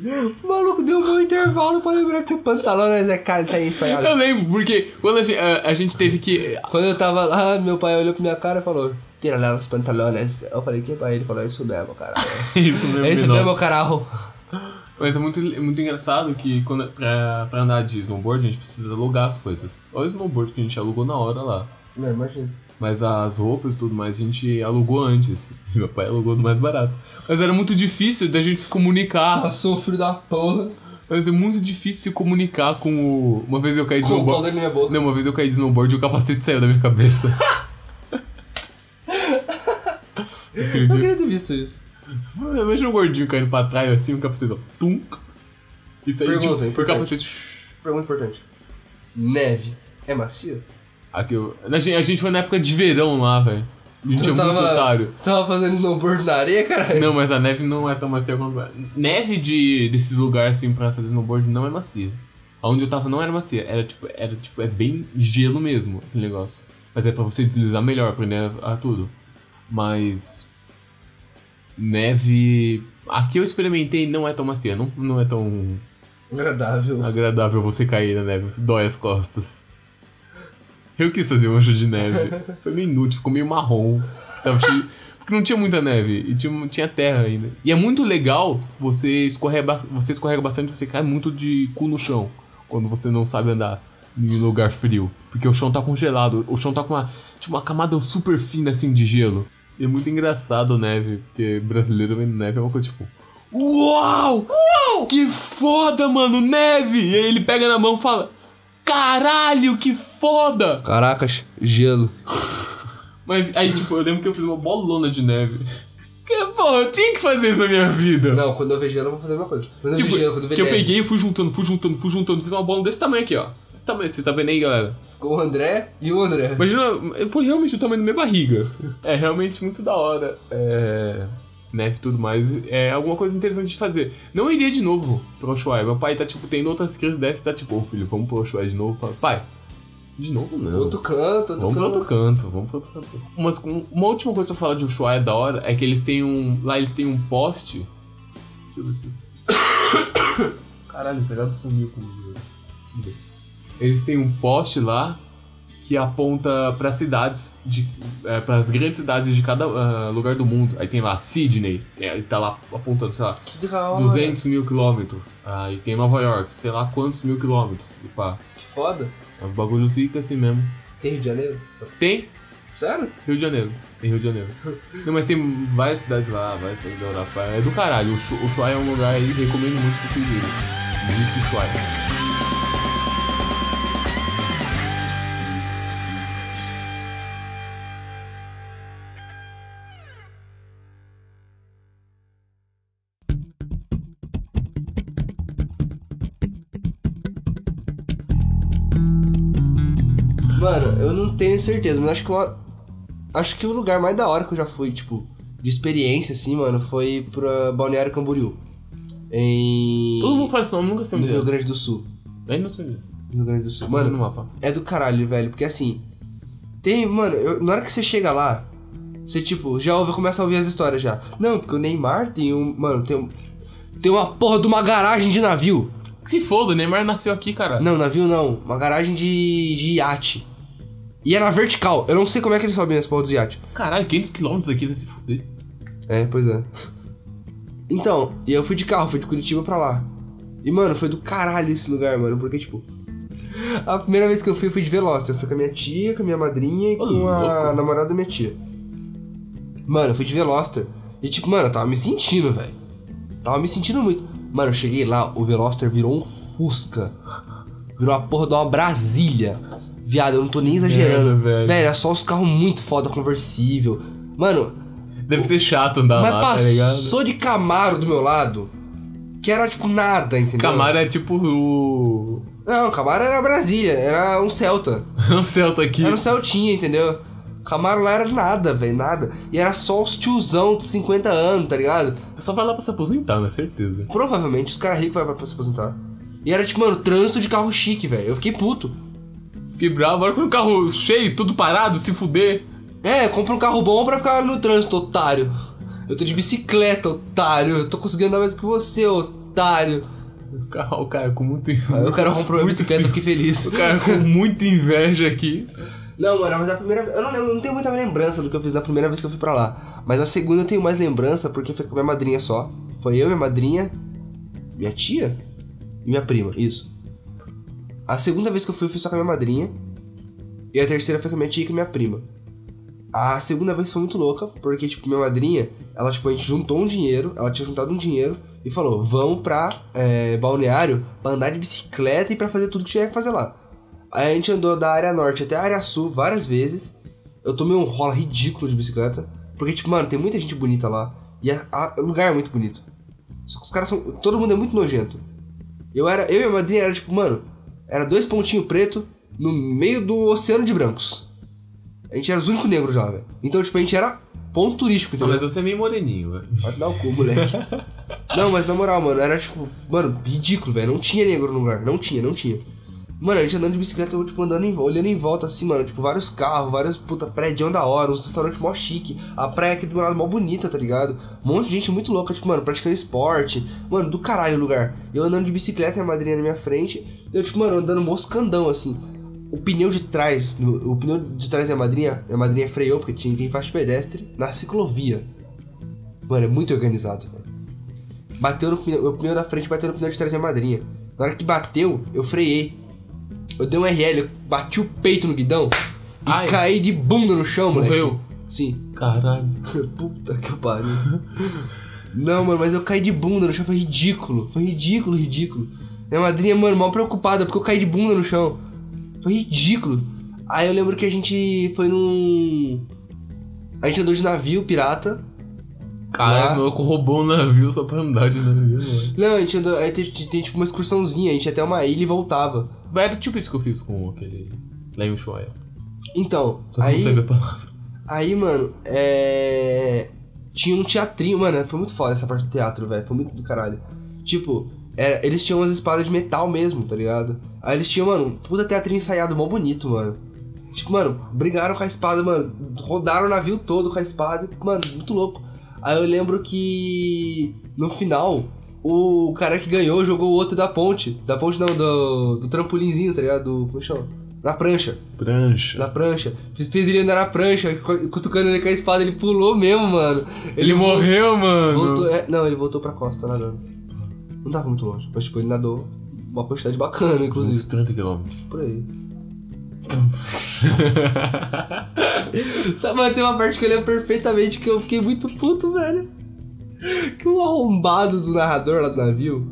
<gasps> maluco deu um bom intervalo pra lembrar que pantalones é calça em espanhol. Eu lembro, porque quando a gente, a, a gente teve que. Quando eu tava lá, meu pai olhou pra minha cara e falou: Tira lá os pantalones. Eu falei: Que pai? Ele falou: É isso mesmo, caralho. <laughs> Isso mesmo. É isso mesmo, caralho. Mas é muito, é muito engraçado que quando, pra, pra andar de snowboard a gente precisa alugar as coisas. Olha o snowboard que a gente alugou na hora lá. Não, imagina. Mas as roupas e tudo mais a gente alugou antes. <laughs> Meu pai alugou do mais barato. Mas era muito difícil da gente se comunicar. Passou o filho da porra. Mas é muito difícil se comunicar com o. Uma vez eu caí de Com o pau snowboard. na minha boca. Não, uma vez eu caí de snowboard e o capacete saiu da minha cabeça. <laughs> Eu queria ter visto isso. Imagina o gordinho caindo pra trás assim, o capacete ó, tum. E saiu Pergunta, tipo, importante. capacete. Pergunta importante: Neve é macia? Aqui, eu- a, gente, a gente foi na época de verão lá, velho. A gente é Você muito tava- otário. Você tava fazendo snowboard na areia, caralho? Não, mas a neve não é tão macia quanto. Neve de, desses lugares assim pra fazer snowboard não é macia. Onde eu tava não era macia, era tipo, era tipo, é bem gelo mesmo aquele negócio. Mas é pra você deslizar melhor, aprender a, a tudo. Mas. Neve. Aqui eu experimentei não é tão macia, não, não é tão Agradável. agradável você cair na neve, dói as costas. Eu quis fazer um anjo de neve. <laughs> Foi meio inútil, ficou meio marrom. Tava cheio- Porque não tinha muita neve e tinha, tinha terra ainda. E é muito legal, você escorrega, você escorrega bastante, você cai muito de cu no chão. Quando você não sabe andar em lugar frio. Porque o chão tá congelado. O chão tá com uma. tipo uma camada super fina assim de gelo. E é muito engraçado neve, porque brasileiro vendo neve é uma coisa tipo. Uau! Uau! Que foda, mano, neve! E aí ele pega na mão e fala: Caralho, que foda! Caracas, gelo. Mas aí, tipo, eu lembro que eu fiz uma bolona de neve. Que, porra, eu tinha que fazer isso na minha vida. Não, quando eu ver gelo, eu vou fazer a mesma coisa. Quando eu Tipo, ver gelo, quando eu ver que eu peguei e fui juntando, fui juntando, fui juntando, fiz uma bola desse tamanho aqui, ó. Desse tamanho, você tá vendo aí, galera? Com o André e o André. Imagina, foi realmente o tamanho da minha barriga. É realmente muito da hora. É. Neve e tudo mais. É alguma coisa interessante de fazer. Não iria de novo pro Ushuaia. Meu pai tá, tipo, tendo outras crises dessas, tá tipo, ô filho, vamos pro Ushuaia de novo. Fala, pai, de novo não. Outro canto, outro Vamos pro canto. outro canto, vamos pro outro canto. Mas uma última coisa pra falar de Ushuaia da hora é que eles têm um. Lá eles têm um poste. Deixa eu ver se. <coughs> Caralho, o pegado sumiu comigo. Sumiu. Eles têm um poste lá que aponta para cidades, de, é, para as grandes cidades de cada ah, lugar do mundo. Aí tem lá Sydney, é, ele tá lá apontando, sei lá, Que da hora. 200 mil quilômetros. Aí tem Nova York, sei lá quantos mil quilômetros. E pá, Que foda. é um bagulho zica assim mesmo. Tem Rio de Janeiro? Tem Sério? Rio de Janeiro. Tem Rio de Janeiro. <laughs> Não, mas tem várias cidades lá, várias cidades da Europa. É do caralho. O Ushuaia é um lugar aí, recomendo muito irem. Visite o Ushuaia. Tenho certeza, mas acho que. Acho que o lugar mais da hora que eu já fui, tipo, de experiência, assim, mano, foi pra Balneário Camboriú. Em... Todo mundo faz nome, nunca sei No onde Rio é. Grande do Sul. Aí não sei onde é. No Rio Grande do Sul. Mano, Mano, no mapa. é do caralho, velho. Porque assim, tem, mano, eu- na hora que você chega lá, você tipo, já ouve, começa a ouvir as histórias já. Não, porque o Neymar tem um. Mano, tem um. Tem uma porra de uma garagem de navio. Que se foda, o Neymar nasceu aqui, cara. Não, navio não. Uma garagem de, de iate. E é na vertical. Eu não sei como é que eles sobem esse porra dos iates. Caralho, 500 km aqui vai se fuder. É, pois é. Então, e eu fui de carro, fui de Curitiba pra lá. E, mano, foi do caralho esse lugar, mano, porque, tipo. A primeira vez que eu fui, eu fui de Veloster. Eu fui com a minha tia, com a minha madrinha e Ô, com a louco. namorada da minha tia. Mano, eu fui de Veloster. E, tipo, mano, eu tava me sentindo, velho. Tava me sentindo muito. Mano, eu cheguei lá, o Veloster virou um Fusca. Virou a porra de uma Brasília. Viado, eu não tô nem exagerando. merda, velho. velho, era só os carros muito foda, conversível. Mano, Deve ser chato andar mas lá, tá ligado? passou de Camaro do meu lado, que era tipo nada, entendeu? Camaro é tipo o. Não, Camaro era Brasília, era um Celta. <laughs> um Celta aqui. Era um Celtinha, entendeu? Camaro lá era nada, velho, nada. E era só os tiozão de 50 anos, tá ligado? Só vai lá pra se aposentar, né? Certeza. Provavelmente os caras ricos vão pra se aposentar. E era tipo, mano, trânsito de carro chique, velho. Eu fiquei puto. Fiquei bravo, agora com o carro cheio, tudo parado, se fuder. É, compra um carro bom pra ficar no trânsito, otário. Eu tô de bicicleta, otário. Eu tô conseguindo andar mais que você, otário. O carro, o cara com muito. Aí o cara comprou minha bicicleta, eu fiquei feliz. O cara com muita inveja aqui. Não, mano, mas a primeira Eu não lembro, não tenho muita lembrança do que eu fiz na primeira vez que eu fui pra lá. Mas a segunda eu tenho mais lembrança porque foi com minha madrinha só. Foi eu, minha madrinha, minha tia e minha prima, isso. A segunda vez que eu fui, eu fui só com a minha madrinha. E a terceira foi com a minha tia e com a minha prima. A segunda vez foi muito louca, porque, tipo, minha madrinha, ela, tipo, a gente juntou um dinheiro, ela tinha juntado um dinheiro e falou: vamos pra é, balneário pra andar de bicicleta e pra fazer tudo que tiver que fazer lá. Aí a gente andou da área norte até a área sul várias vezes. Eu tomei um rola ridículo de bicicleta. Porque, tipo, mano, tem muita gente bonita lá. E a- a- o lugar é muito bonito. Só que os caras são. Todo mundo é muito nojento. Eu era. Eu e a madrinha era tipo, mano, era dois pontinhos preto no meio do oceano de brancos. A gente era os únicos negros lá, velho. Então, tipo, a gente era ponto turístico, Não, entendeu? mas você é meio moreninho, velho. Vai dar o cu, moleque. <laughs> não, mas na moral, mano, era tipo, mano, ridículo, velho. Não tinha negro no lugar. Não tinha, não tinha. Mano, a gente andando de bicicleta, eu, tipo, andando em olhando em volta, assim, mano, tipo, vários carros, vários, puta, prédios da hora, uns restaurantes mó chique, a praia aqui do meu lado mó bonita, tá ligado? Um monte de gente muito louca, tipo, mano, praticando esporte, mano, do caralho o lugar. Eu andando de bicicleta e a madrinha na minha frente, eu, tipo, mano, andando moscandão, assim. O pneu de trás, o pneu de trás da madrinha, a madrinha freou, porque tinha, tem faixa pedestre, na ciclovia. Mano, é muito organizado, velho. Bateu no pneu, o pneu da frente bateu no pneu de trás da madrinha. Na hora que bateu, eu freiei. Eu dei um RL, eu bati o peito no guidão e Ai. caí de bunda no chão, moleque. Morreu? Sim. Caralho. <laughs> Puta que pariu. Não, mano, mas eu caí de bunda no chão, foi ridículo. Foi ridículo, ridículo. Minha madrinha, mano, mal preocupada porque eu caí de bunda no chão. Foi ridículo. Aí eu lembro que a gente foi num. A gente andou de navio pirata. Caralho, Lá. o maluco roubou um navio só pra andar de navio, mano. Não, a gente andou. Aí tem, tem, tipo uma excursãozinha, a gente ia até uma ilha e voltava. Era tipo isso que eu fiz com aquele. Lá em Ushuaia. Então, Só que aí. não sabia a palavra. <laughs> Aí, mano, é. Tinha um teatrinho, mano, foi muito foda essa parte do teatro, velho. Foi muito do caralho. Tipo, era- eles tinham umas espadas de metal mesmo, tá ligado? Aí eles tinham, mano, um puta teatrinho ensaiado, mó bonito, mano. Tipo, mano, brigaram com a espada, mano. Rodaram o navio todo com a espada. Mano, muito louco. Aí eu lembro que no final, o cara que ganhou jogou o outro da ponte. Da ponte não, do, do trampolinzinho, tá ligado? Do, como é que chama? Na prancha. Prancha. Na prancha. Fiz, fez ele andar na prancha, cu- cutucando ele com a espada, ele pulou mesmo, mano. Ele morreu, mano. Voltou, é, não, ele voltou pra costa nadando. Não tava muito longe, mas tipo, ele nadou uma quantidade bacana, Uns inclusive. 30 quilômetros. Por aí. <laughs> Sabe, mano, tem uma parte que eu lembro perfeitamente que eu fiquei muito puto, velho. Que o arrombado do narrador lá do navio,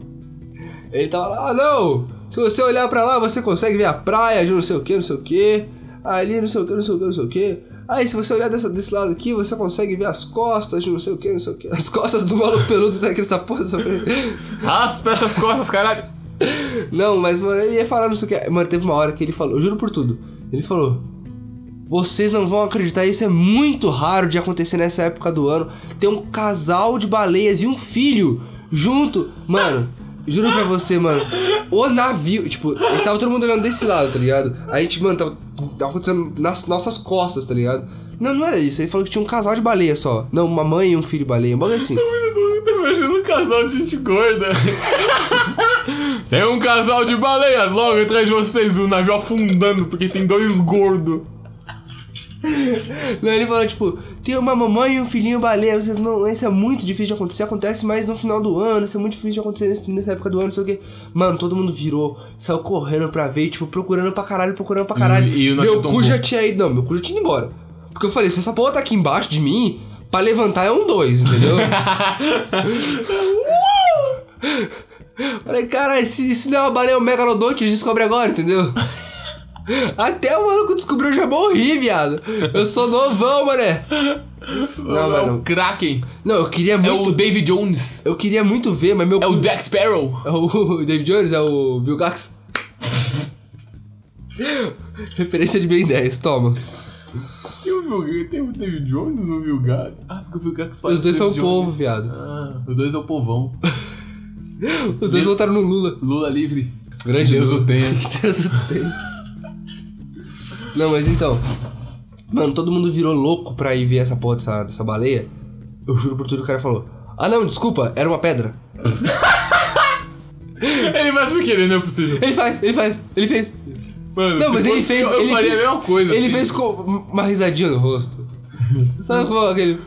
ele tava lá, ah, não! Se você olhar pra lá, você consegue ver a praia de não sei o que, não sei o que. Ali, não sei o que, não sei o que, não sei o que. Aí, se você olhar dessa, desse lado aqui, você consegue ver as costas de não sei o que, não sei o que. As costas do maluco peludo daquele porra <laughs> Raspa essas costas, caralho. Não, mas, mano, ele ia falar não sei o que. Mano, teve uma hora que ele falou, eu juro por tudo. Ele falou: Vocês não vão acreditar, isso é muito raro de acontecer nessa época do ano. Tem um casal de baleias e um filho junto. Mano, juro pra você, mano. O navio, tipo, estava todo mundo olhando desse lado, tá ligado? A gente, mano, tava, tava acontecendo nas nossas costas, tá ligado? Não, não era isso. Ele falou que tinha um casal de baleia só. Não, uma mãe e um filho baleia. Um bagulho assim. <laughs> Eu tô imaginando um casal de gente gorda. tem <laughs> um casal de baleias logo atrás de vocês, o navio afundando, porque tem dois gordos. <laughs> Ele falou, tipo, tem uma mamãe e um filhinho baleia, vocês não. Isso é muito difícil de acontecer, acontece mais no final do ano, isso é muito difícil de acontecer nessa época do ano, não sei o quê. Mano, todo mundo virou, saiu correndo pra ver, tipo, procurando pra caralho, procurando pra caralho. E- e meu cu já tinha ido. Não, meu cu já tinha ido embora. Porque eu falei, se essa porra tá aqui embaixo de mim, pra levantar é um dois, entendeu? <laughs> Falei, caralho, se isso não é uma baleia, o megalodonte, a gente descobre agora, entendeu? <laughs> Até o maluco descobriu, eu já morri, viado. Eu sou novão, mané. Não, é mano. o Kraken. Não, eu queria É muito. o David Jones. Eu queria muito ver, mas meu. É o Jack Sparrow. É o <laughs> David Jones? É o Bill Gax? Referência de Ben 10, toma. Tem o, Bill- tem o David Jones no Bill Gax? Ah, porque o Bill Gax faz Os dois o são David povo, Jones. viado. Ah, os dois é o povão. <laughs> Os dois voltaram no Lula. Lula livre. Grande Deus o tenha. <laughs> Que Deus o tenha. Não, mas então. Mano, todo mundo virou louco pra ir ver essa porra dessa, dessa baleia. Eu juro por tudo que o cara falou. Ah, não, desculpa, era uma pedra. <laughs> Ele faz por quê? Não é possível. Ele faz, ele faz, ele fez. Mano, Não, mas ele fez. Eu, eu ele faria fez, a mesma coisa. Ele assim. fez com uma risadinha no rosto. Sabe qual é aquele.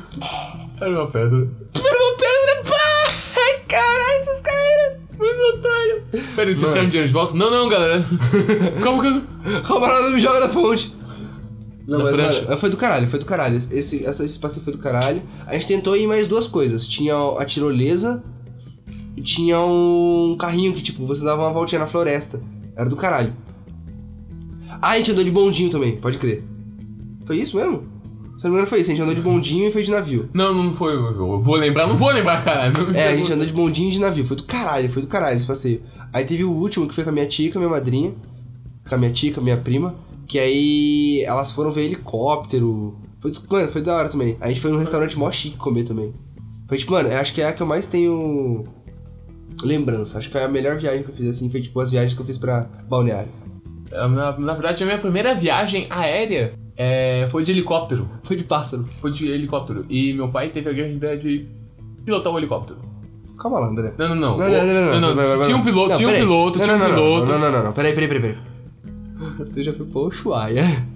Era uma pedra. Era uma pedra, pá! Ai, caralho, esses caras. Muito otário. Pera aí, vocês querem dinheiro de volta? Não, não, galera. Como que. Calma lá, não me joga da ponte. Não, Da mas, mano, foi do caralho, foi do caralho. Esse, essa, esse passeio foi do caralho. A gente tentou ir mais duas coisas. Tinha a tirolesa e tinha um carrinho que, tipo, você dava uma voltinha na floresta. Era do caralho. Ah, a gente andou de bondinho também, pode crer. Foi isso mesmo? Se não me engano foi isso, a gente andou de bondinho e foi de navio. Não, não foi. Eu vou lembrar, não vou lembrar, caralho. É, a gente andou de bondinho e de navio. Foi do caralho, foi do caralho esse passeio. Aí teve o último que foi com a minha tia com a minha madrinha. Com a minha tia, com a minha prima. Que aí elas foram ver helicóptero. Foi, mano, foi da hora também. A gente foi num restaurante mó chique comer também. Foi tipo, mano, acho que é a que eu mais tenho lembrança. Acho que foi a melhor viagem que eu fiz assim. Foi tipo as viagens que eu fiz pra balneário. É, Na, na verdade, a minha primeira viagem aérea é, foi de helicóptero. Foi de pássaro. Foi de helicóptero. E meu pai teve a grande ideia de pilotar um helicóptero. Calma lá, André. Não, não, não. Não, não, não, não. não. Tinha um piloto, Não, tinha um piloto, Não, tinha não, um não, piloto. Não, não, não, não. Peraí, peraí, peraí. <laughs> Você já foi pra Ushuaia.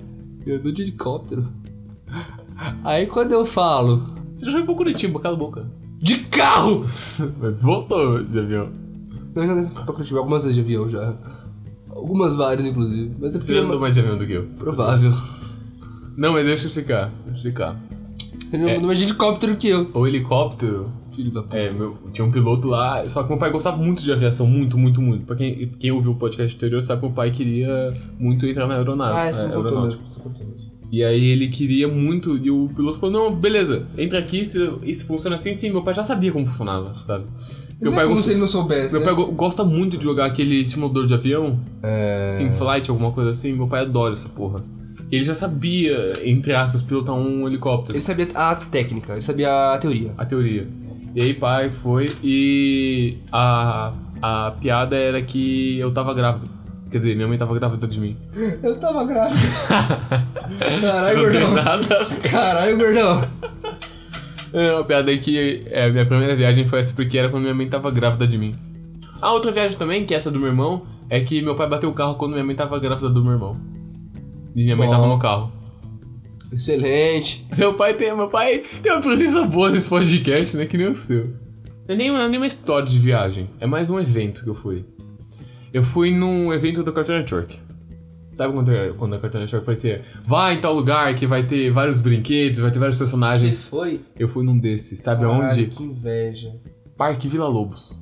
Eu andou de helicóptero. Aí quando eu falo Você já foi pra Curitiba, cala a boca. de carro! <laughs> Mas voltou de avião. Eu já fui pra Curitiba algumas vezes de avião já. Algumas várias, inclusive. Mas é Você andou mais de avião do que eu. provável. Não, mas deixa eu explicar. Deixa eu explicar. Ele é. mais de helicóptero que eu. O helicóptero. Filho da puta. É, meu, tinha um piloto lá, só que meu pai gostava muito de aviação, muito, muito, muito. Pra quem, quem ouviu o podcast anterior sabe que meu pai queria muito entrar na aeronave. Ah, é. Isso contou mesmo. E aí ele queria muito, e o piloto falou, não, beleza, entra aqui, se, se funciona assim, sim, meu pai já sabia como funcionava, sabe? Meu pai, como se ele não soubesse, meu né? pai go- gosta muito de jogar aquele simulador de avião, É... Sim Flight, alguma coisa assim, meu pai adora essa porra. Ele já sabia, entre aspas, pilotar um helicóptero, Ele sabia a técnica, ele sabia a teoria. a teoria. E aí pai foi e a, a piada era que eu tava grávida. Quer dizer, minha mãe tava grávida de mim. Eu tava grávida. <laughs> Caralho, gordão. nada. Caralho, gordão. É, uma piada aí que é, minha primeira viagem foi essa porque era quando minha mãe tava grávida de mim. A outra viagem também, que é essa do meu irmão, é que meu pai bateu o carro quando minha mãe tava grávida do meu irmão. E minha mãe Bom. tava no carro. Excelente. Meu pai tem, meu pai tem uma presença boa nesse podcast, né? Que nem o seu. Não é nem, não é história de viagem, é mais um evento que eu fui. Eu fui num evento do Cartoon Network. Sabe quando, quando a Cartoon Network aparecia? Vai em tal lugar que vai ter vários brinquedos, vai ter vários personagens. Você foi? Eu fui num desses, sabe Caralho, aonde? que inveja. Parque Vila Lobos.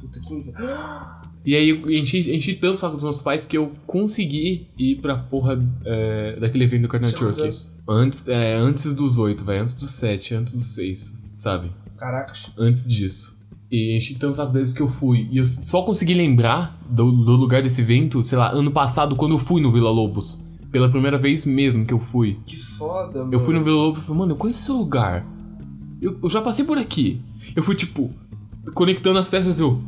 Puta que inveja. <gasps> E aí eu enchi, enchi tanto o saco dos meus pais que eu consegui ir pra porra é, daquele evento do quantos Network. Antes, é, antes dos oito, velho. Antes dos sete, antes dos seis, sabe? Caracas. Antes disso. E enchi tanto o saco deles que eu fui. E eu só consegui lembrar do, do lugar desse evento, sei lá, ano passado, quando eu fui no Vila Lobos. Pela primeira vez mesmo que eu fui. Que foda, mano. Eu fui no Vila Lobos e falei, mano, eu conheço esse lugar. Eu, eu já passei por aqui. Eu fui, tipo, conectando as peças, eu.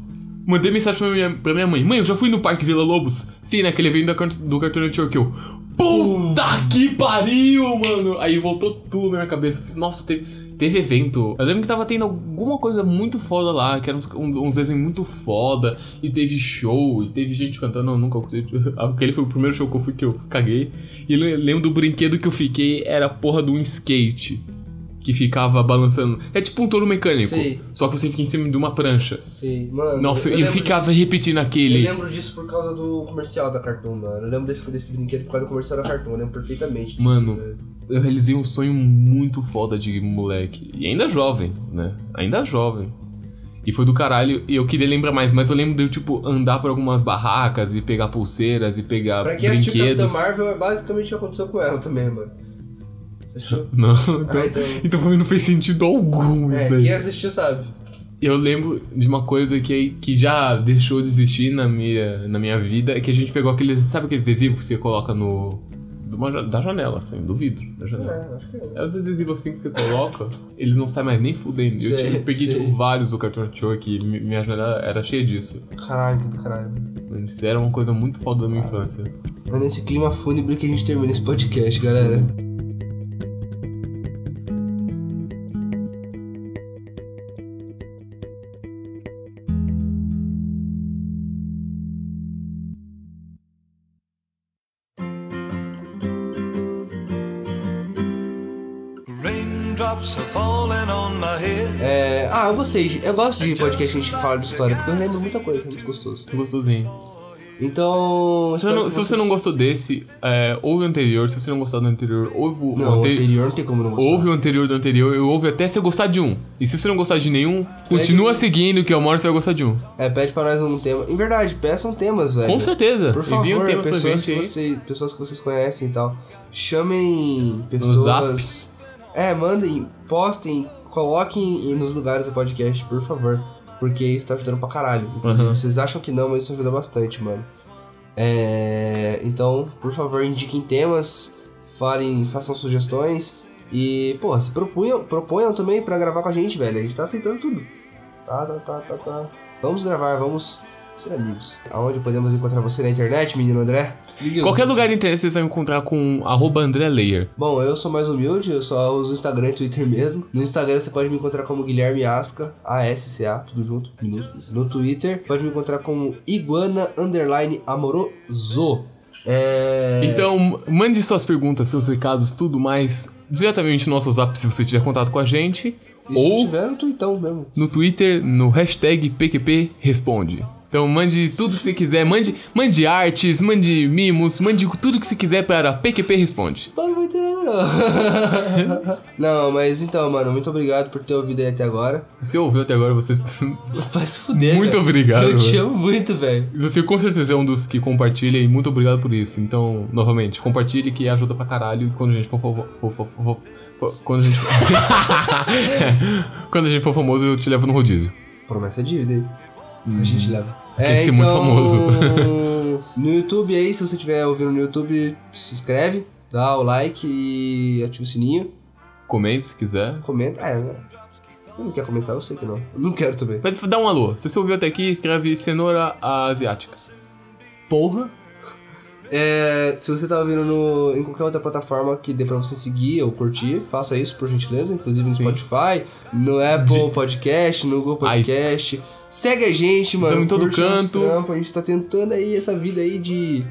Mandei mensagem pra minha, pra minha mãe. Mãe, eu já fui no Parque Vila Lobos. Sim, naquele evento da, do Cartoon Network. Eu. Puta que pariu, mano! Aí voltou tudo na minha cabeça. Eu Nossa, teve, teve evento. Eu lembro que tava tendo alguma coisa muito foda lá, que eram uns, uns desenhos muito foda. E teve show, e teve gente cantando. Não, nunca. <laughs> Aquele foi o primeiro show que eu fui que eu caguei. E eu lembro do brinquedo que eu fiquei, era a porra de um skate. Que ficava balançando. É tipo um touro mecânico. Sei. Só que você fica em cima de uma prancha. Sei, mano. Nossa, eu eu, ficava disso. repetindo aquele. Eu lembro disso por causa do comercial da Cartoon, mano. Eu lembro desse, desse brinquedo por causa do comercial da Cartoon. Eu lembro perfeitamente disso, Mano. velho. Eu realizei um sonho muito foda de moleque. E ainda jovem, né? Ainda jovem. E foi do caralho, e eu queria lembrar mais, mas eu lembro de eu, tipo, andar por algumas barracas e pegar pulseiras e pegar Pra quem brinquedos. Marvel, é basicamente o que aconteceu com ela também, mano. Você assistiu? <laughs> Não, então, Ah, então. então pra mim não fez sentido algum É, isso daí. quem assistiu sabe. Eu lembro de uma coisa que, que já deixou de existir na minha, na minha vida, é que a gente pegou aqueles. Sabe aqueles adesivos que você coloca no. uma da janela, assim, do vidro da janela. É, acho que é. É os adesivos assim que você coloca, eles não saem mais nem fudendo. Eu, Sei, tinha- eu peguei tipo vários do Cartoon Network e mi- minha janela era cheia disso. Caralho, que do caralho. Isso era uma coisa muito foda da minha infância. É nesse clima fúnebre que a gente termina esse podcast, galera. Eu gostei. de- Eu gosto de podcast que a gente fala de história, porque eu lembro muita coisa, é muito gostoso. Gostosinho. Então. Se, não- se você não gostou desse, é, ouve o anterior. Se você não gostar do anterior, ouve o, Não, o ante- anterior não tem como não gostar. Ouve o anterior do anterior e ouve até você gostar de um. E se você não gostar de nenhum, continua seguindo que uma hora você vai gostar de um. É, pede pra nós um tema. Em verdade, peçam temas, velho. Com certeza. Por Envia um favor, tema pessoas que, você, pessoas que vocês conhecem e tal. Chamem pessoas. É, mandem, postem, coloquem nos lugares do podcast, por favor. Porque isso tá ajudando pra caralho. Uhum. Vocês acham que não, mas isso ajuda bastante, mano. É, então, por favor, indiquem temas, falem, façam sugestões. E, pô, se propunham, proponham também pra gravar com a gente, velho. A gente tá aceitando tudo. Tá, tá, tá, tá, tá. Vamos gravar, vamos ser amigos. Aonde podemos encontrar você na internet, menino André? Qualquer lugar de internet vocês vão encontrar com arroba André Layer. Bom, eu sou mais humilde, eu só uso Instagram e Twitter mesmo. No Instagram você pode me encontrar como Guilherme Asca, A-S-C-A, tudo junto, minúsculo. No Twitter pode me encontrar como Iguana Underline Amoroso. É... Então, mande suas perguntas, seus recados, tudo mais diretamente no nosso WhatsApp se você tiver contato com a gente. E se ou tiver no Twitter mesmo. no Twitter, no hashtag PQP Responde. Então mande tudo que você quiser, mande, mande artes, mande mimos, mande tudo que você quiser para PQP Responde. Não nada, não. não, mas então, mano, muito obrigado por ter ouvido aí até agora. Se você ouviu até agora, você. <laughs> Vai se fuder, Muito cara. obrigado, Eu te mano. amo muito, velho. Você com certeza é um dos que compartilha e muito obrigado por isso. Então, novamente, compartilhe que ajuda pra caralho. E quando a gente for. for, for, for, for- for- quando a gente. <laughs> <laughs> quando a gente for famoso, eu te levo no rodízio. Promessa é dívida aí. A gente leva. Tem que ser muito famoso. <laughs> no YouTube aí, se você estiver ouvindo no YouTube, se inscreve, dá o like e ativa o sininho. Comente se quiser. Comenta. É, né? Se você não quer comentar, eu sei que não. Eu não quero também. Mas dá um alô. Se você ouviu até aqui, escreve cenoura asiática. Porra. <laughs> É, se você tá ouvindo no, em qualquer outra plataforma que dê pra você seguir ou curtir, faça isso por gentileza, inclusive no Sim. Spotify, no Apple Podcast, no Google Podcast. Segue a gente, mano. Estamos em todo canto. trampo, a gente tá tentando aí essa vida aí de,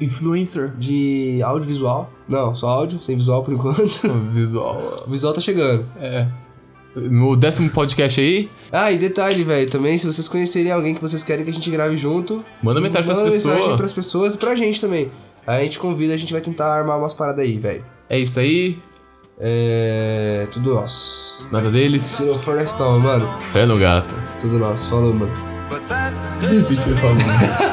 Influencer. de audiovisual. Não, só áudio, sem visual por <laughs> enquanto. Visual. O visual tá chegando. É. No décimo podcast aí, Ah, e detalhe, velho, também, se vocês conhecerem alguém que vocês querem que a gente grave junto, manda mensagem pras manda mensagem pessoas. pras pessoas e pra gente também. Aí a gente convida, a gente vai tentar armar umas paradas aí, velho. É isso aí. É. Tudo nosso. Nada deles. Se não for, nós toma, mano. Fé no gato. Tudo nosso. Falou, mano. But that day Bicho falando.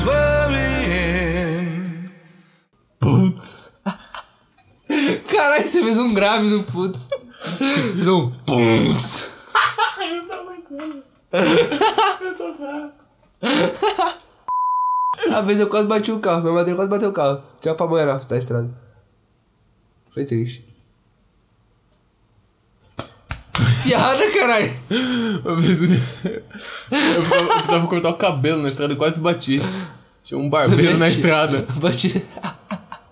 soon você fez um grave no putz. Fez um putz. <laughs> A vez eu quase bati o carro, minha madrinha quase bateu o carro. Tinha pra mulher nossa da estrada. Foi triste. Piada, caralho. Uma vez eu <laughs> eu precisava, eu precisava cortar o cabelo na estrada e quase bati. Tinha um barbeiro na estrada. Bati.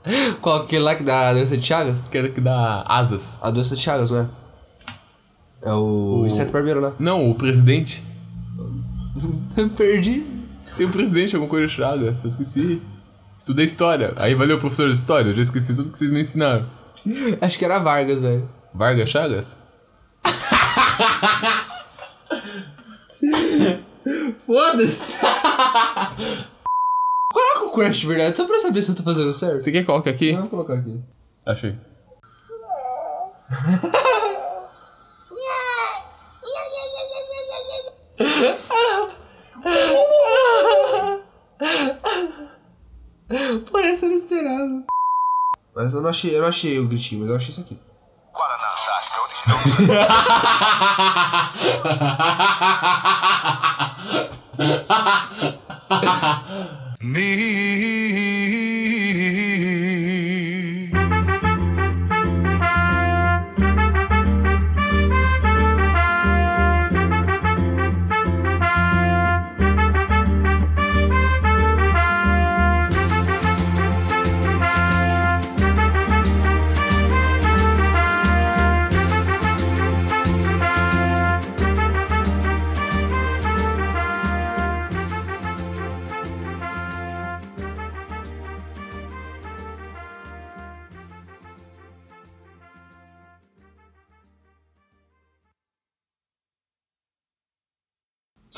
<laughs> Qual aquele lá que dá a doença de Chagas? Que era que dá asas. A doença de Chagas, não é? É o, O- inseto barbeiro lá. Não, o presidente. <laughs> Perdi. Tem um presidente, alguma coisa chagas. Eu esqueci. Estudei história. Aí valeu, professor de história. Eu já esqueci tudo que vocês me ensinaram. <laughs> Acho que era Vargas, velho. Vargas Chagas? Foda-se! O Crash de verdade, só pra saber se eu tô fazendo certo. Você quer colocar aqui? Vamos colocar aqui. Achei. Parece que eu não esperava. Mas eu não achei, eu não achei o gritinho, mas eu achei isso aqui. Guaraná Antártica original. Me.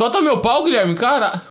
Solta meu pau, Guilherme, cara!